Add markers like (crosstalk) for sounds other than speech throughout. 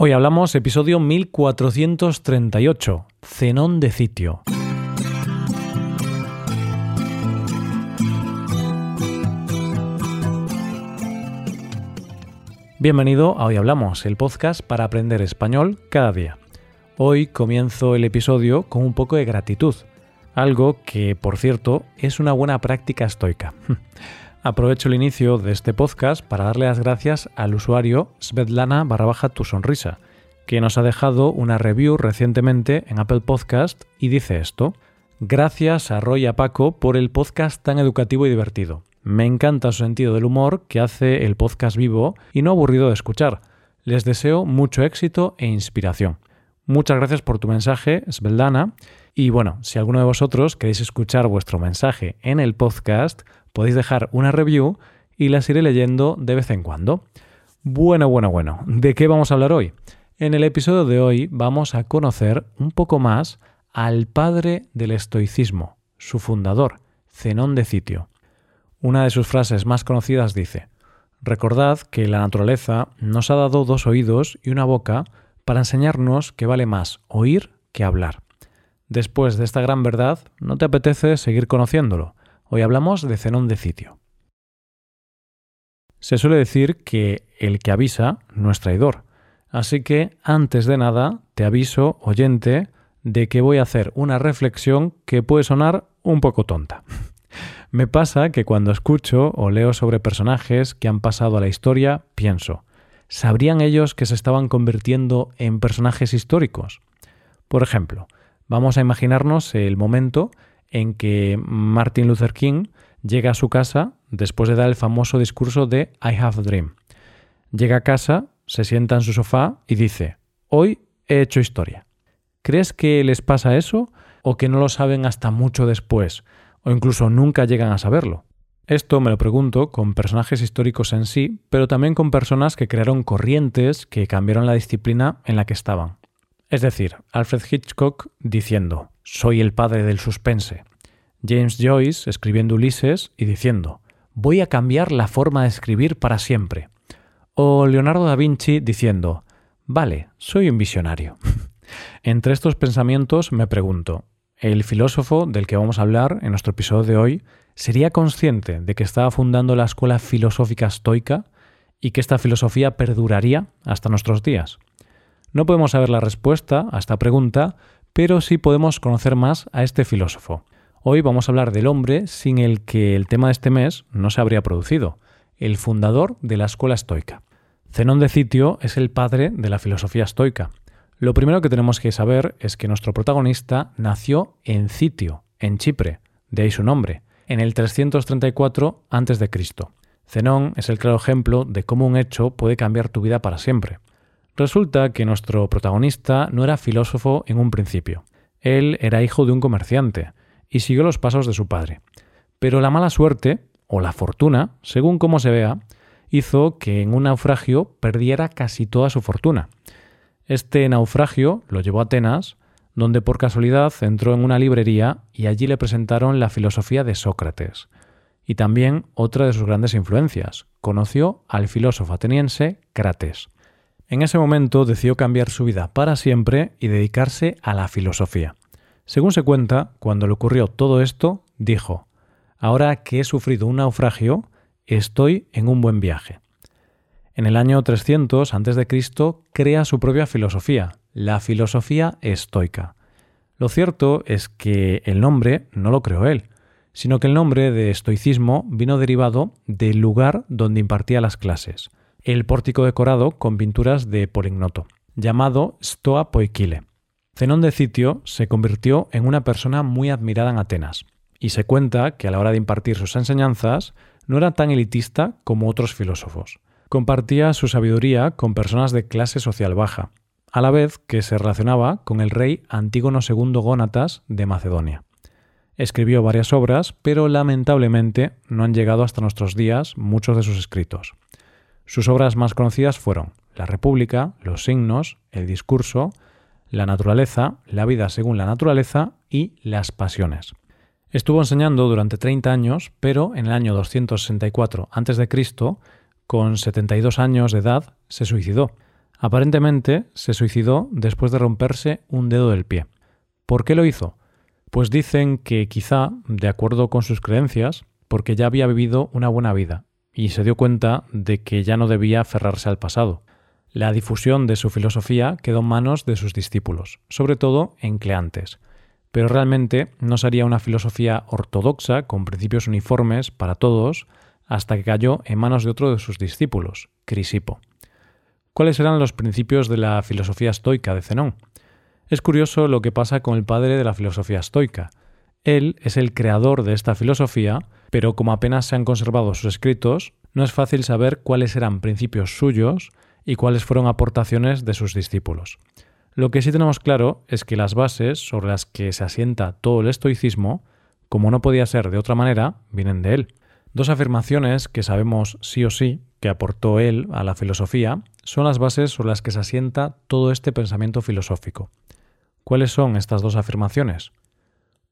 Hoy hablamos episodio 1438, Cenón de Sitio. Bienvenido a Hoy Hablamos, el podcast para aprender español cada día. Hoy comienzo el episodio con un poco de gratitud, algo que, por cierto, es una buena práctica estoica. (laughs) Aprovecho el inicio de este podcast para darle las gracias al usuario Svetlana barra baja tu sonrisa, que nos ha dejado una review recientemente en Apple Podcast y dice esto. Gracias a Roy y a Paco por el podcast tan educativo y divertido. Me encanta su sentido del humor que hace el podcast vivo y no aburrido de escuchar. Les deseo mucho éxito e inspiración. Muchas gracias por tu mensaje, Svetlana. Y bueno, si alguno de vosotros queréis escuchar vuestro mensaje en el podcast, podéis dejar una review y las iré leyendo de vez en cuando. Bueno, bueno, bueno, ¿de qué vamos a hablar hoy? En el episodio de hoy vamos a conocer un poco más al padre del estoicismo, su fundador, Zenón de Citio. Una de sus frases más conocidas dice, Recordad que la naturaleza nos ha dado dos oídos y una boca para enseñarnos que vale más oír que hablar. Después de esta gran verdad, ¿no te apetece seguir conociéndolo? Hoy hablamos de Zenón de Citio. Se suele decir que el que avisa no es traidor. Así que, antes de nada, te aviso, oyente, de que voy a hacer una reflexión que puede sonar un poco tonta. (laughs) Me pasa que cuando escucho o leo sobre personajes que han pasado a la historia, pienso, ¿sabrían ellos que se estaban convirtiendo en personajes históricos? Por ejemplo, vamos a imaginarnos el momento en que Martin Luther King llega a su casa después de dar el famoso discurso de I Have a Dream. Llega a casa, se sienta en su sofá y dice, hoy he hecho historia. ¿Crees que les pasa eso o que no lo saben hasta mucho después o incluso nunca llegan a saberlo? Esto me lo pregunto con personajes históricos en sí, pero también con personas que crearon corrientes que cambiaron la disciplina en la que estaban. Es decir, Alfred Hitchcock diciendo, soy el padre del suspense. James Joyce escribiendo Ulises y diciendo, voy a cambiar la forma de escribir para siempre. O Leonardo da Vinci diciendo, vale, soy un visionario. (laughs) Entre estos pensamientos me pregunto, ¿el filósofo del que vamos a hablar en nuestro episodio de hoy sería consciente de que estaba fundando la escuela filosófica estoica y que esta filosofía perduraría hasta nuestros días? No podemos saber la respuesta a esta pregunta pero sí podemos conocer más a este filósofo. Hoy vamos a hablar del hombre sin el que el tema de este mes no se habría producido, el fundador de la escuela estoica. Zenón de Citio es el padre de la filosofía estoica. Lo primero que tenemos que saber es que nuestro protagonista nació en Citio, en Chipre, de ahí su nombre, en el 334 a.C. Zenón es el claro ejemplo de cómo un hecho puede cambiar tu vida para siempre. Resulta que nuestro protagonista no era filósofo en un principio. Él era hijo de un comerciante y siguió los pasos de su padre. Pero la mala suerte, o la fortuna, según cómo se vea, hizo que en un naufragio perdiera casi toda su fortuna. Este naufragio lo llevó a Atenas, donde por casualidad entró en una librería y allí le presentaron la filosofía de Sócrates. Y también otra de sus grandes influencias. Conoció al filósofo ateniense Crates. En ese momento decidió cambiar su vida para siempre y dedicarse a la filosofía. Según se cuenta, cuando le ocurrió todo esto, dijo, Ahora que he sufrido un naufragio, estoy en un buen viaje. En el año 300 a.C. crea su propia filosofía, la filosofía estoica. Lo cierto es que el nombre no lo creó él, sino que el nombre de estoicismo vino derivado del lugar donde impartía las clases el pórtico decorado con pinturas de Polignoto, llamado Stoa Poikile. Zenón de Citio se convirtió en una persona muy admirada en Atenas, y se cuenta que a la hora de impartir sus enseñanzas no era tan elitista como otros filósofos. Compartía su sabiduría con personas de clase social baja, a la vez que se relacionaba con el rey Antígono II Gónatas de Macedonia. Escribió varias obras, pero lamentablemente no han llegado hasta nuestros días muchos de sus escritos. Sus obras más conocidas fueron La República, Los Signos, El Discurso, La Naturaleza, La Vida según la Naturaleza y Las Pasiones. Estuvo enseñando durante 30 años, pero en el año 264 a.C., con 72 años de edad, se suicidó. Aparentemente se suicidó después de romperse un dedo del pie. ¿Por qué lo hizo? Pues dicen que quizá, de acuerdo con sus creencias, porque ya había vivido una buena vida y se dio cuenta de que ya no debía aferrarse al pasado. La difusión de su filosofía quedó en manos de sus discípulos, sobre todo en Cleantes, pero realmente no sería una filosofía ortodoxa con principios uniformes para todos hasta que cayó en manos de otro de sus discípulos, Crisipo. ¿Cuáles eran los principios de la filosofía estoica de Zenón? Es curioso lo que pasa con el padre de la filosofía estoica. Él es el creador de esta filosofía, pero como apenas se han conservado sus escritos, no es fácil saber cuáles eran principios suyos y cuáles fueron aportaciones de sus discípulos. Lo que sí tenemos claro es que las bases sobre las que se asienta todo el estoicismo, como no podía ser de otra manera, vienen de él. Dos afirmaciones que sabemos sí o sí que aportó él a la filosofía son las bases sobre las que se asienta todo este pensamiento filosófico. ¿Cuáles son estas dos afirmaciones?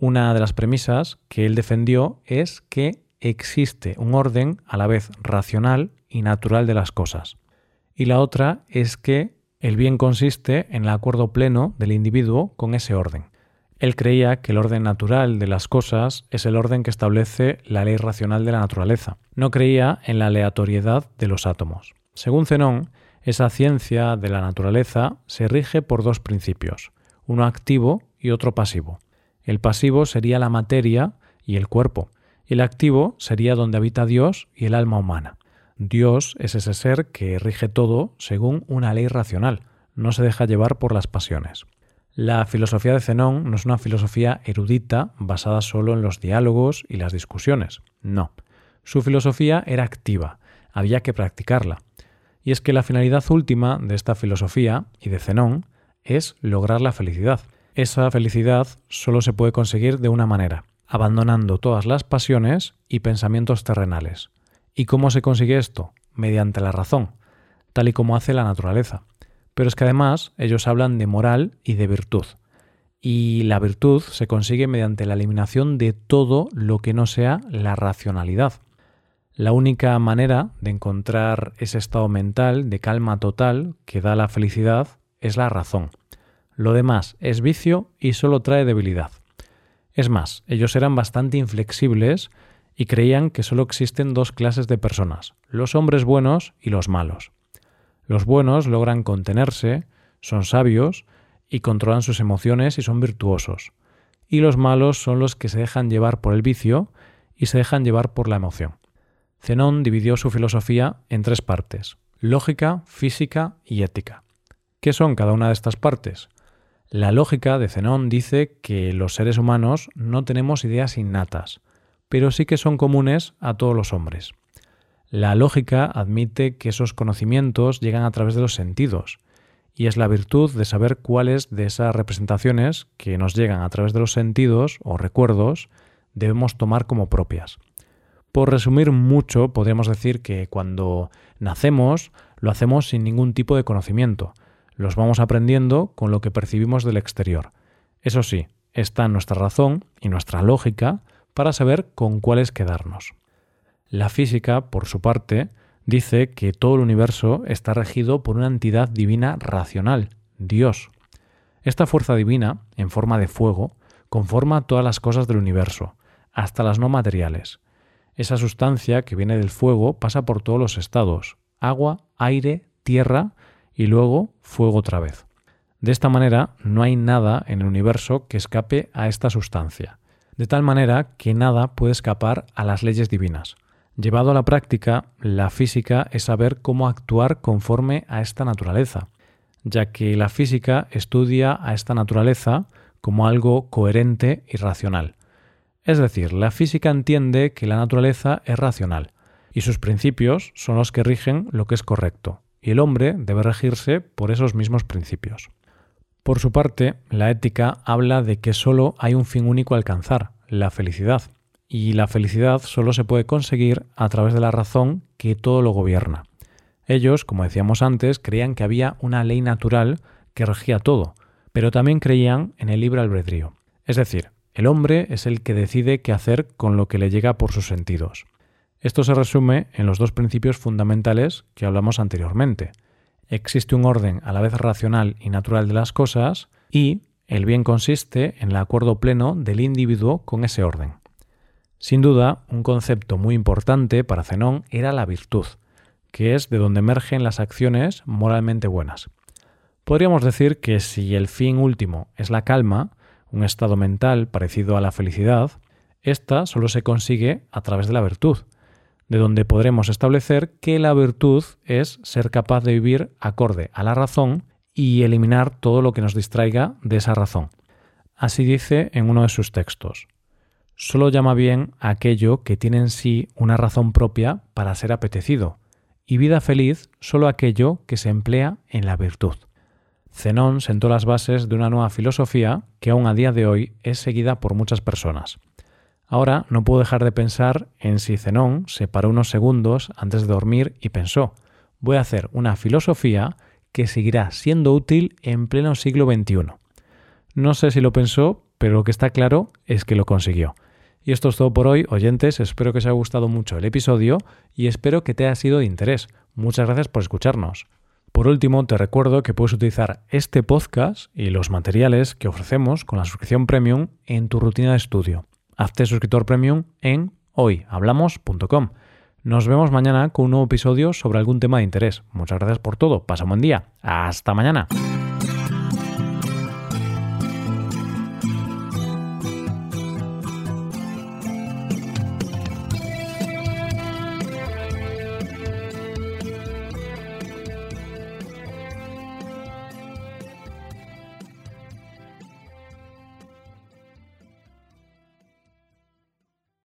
Una de las premisas que él defendió es que existe un orden a la vez racional y natural de las cosas. Y la otra es que el bien consiste en el acuerdo pleno del individuo con ese orden. Él creía que el orden natural de las cosas es el orden que establece la ley racional de la naturaleza. No creía en la aleatoriedad de los átomos. Según Zenón, esa ciencia de la naturaleza se rige por dos principios, uno activo y otro pasivo. El pasivo sería la materia y el cuerpo, el activo sería donde habita Dios y el alma humana. Dios es ese ser que rige todo según una ley racional, no se deja llevar por las pasiones. La filosofía de Zenón no es una filosofía erudita basada solo en los diálogos y las discusiones, no. Su filosofía era activa, había que practicarla. Y es que la finalidad última de esta filosofía y de Zenón es lograr la felicidad. Esa felicidad solo se puede conseguir de una manera, abandonando todas las pasiones y pensamientos terrenales. ¿Y cómo se consigue esto? Mediante la razón, tal y como hace la naturaleza. Pero es que además ellos hablan de moral y de virtud. Y la virtud se consigue mediante la eliminación de todo lo que no sea la racionalidad. La única manera de encontrar ese estado mental de calma total que da la felicidad es la razón. Lo demás es vicio y solo trae debilidad. Es más, ellos eran bastante inflexibles y creían que solo existen dos clases de personas, los hombres buenos y los malos. Los buenos logran contenerse, son sabios y controlan sus emociones y son virtuosos. Y los malos son los que se dejan llevar por el vicio y se dejan llevar por la emoción. Zenón dividió su filosofía en tres partes, lógica, física y ética. ¿Qué son cada una de estas partes? La lógica de Zenón dice que los seres humanos no tenemos ideas innatas, pero sí que son comunes a todos los hombres. La lógica admite que esos conocimientos llegan a través de los sentidos, y es la virtud de saber cuáles de esas representaciones que nos llegan a través de los sentidos o recuerdos debemos tomar como propias. Por resumir mucho, podríamos decir que cuando nacemos lo hacemos sin ningún tipo de conocimiento. Los vamos aprendiendo con lo que percibimos del exterior. Eso sí, está nuestra razón y nuestra lógica para saber con cuáles quedarnos. La física, por su parte, dice que todo el universo está regido por una entidad divina racional, Dios. Esta fuerza divina, en forma de fuego, conforma todas las cosas del universo, hasta las no materiales. Esa sustancia que viene del fuego pasa por todos los estados, agua, aire, tierra y luego fuego otra vez. De esta manera no hay nada en el universo que escape a esta sustancia, de tal manera que nada puede escapar a las leyes divinas. Llevado a la práctica, la física es saber cómo actuar conforme a esta naturaleza, ya que la física estudia a esta naturaleza como algo coherente y racional. Es decir, la física entiende que la naturaleza es racional y sus principios son los que rigen lo que es correcto, y el hombre debe regirse por esos mismos principios. Por su parte, la ética habla de que solo hay un fin único a alcanzar, la felicidad, y la felicidad solo se puede conseguir a través de la razón que todo lo gobierna. Ellos, como decíamos antes, creían que había una ley natural que regía todo, pero también creían en el libre albedrío. Es decir, el hombre es el que decide qué hacer con lo que le llega por sus sentidos. Esto se resume en los dos principios fundamentales que hablamos anteriormente. existe un orden a la vez racional y natural de las cosas y el bien consiste en el acuerdo pleno del individuo con ese orden. Sin duda, un concepto muy importante para Zenón era la virtud, que es de donde emergen las acciones moralmente buenas. Podríamos decir que si el fin último es la calma, un estado mental parecido a la felicidad, esta solo se consigue a través de la virtud, de donde podremos establecer que la virtud es ser capaz de vivir acorde a la razón y eliminar todo lo que nos distraiga de esa razón. Así dice en uno de sus textos. Solo llama bien aquello que tiene en sí una razón propia para ser apetecido, y vida feliz solo aquello que se emplea en la virtud. Zenón sentó las bases de una nueva filosofía que aún a día de hoy es seguida por muchas personas. Ahora no puedo dejar de pensar en si Zenón se paró unos segundos antes de dormir y pensó, voy a hacer una filosofía que seguirá siendo útil en pleno siglo XXI. No sé si lo pensó, pero lo que está claro es que lo consiguió. Y esto es todo por hoy, oyentes, espero que os haya gustado mucho el episodio y espero que te haya sido de interés. Muchas gracias por escucharnos. Por último, te recuerdo que puedes utilizar este podcast y los materiales que ofrecemos con la suscripción premium en tu rutina de estudio. Hazte suscriptor premium en hoyhablamos.com. Nos vemos mañana con un nuevo episodio sobre algún tema de interés. Muchas gracias por todo. Pasa un buen día. Hasta mañana.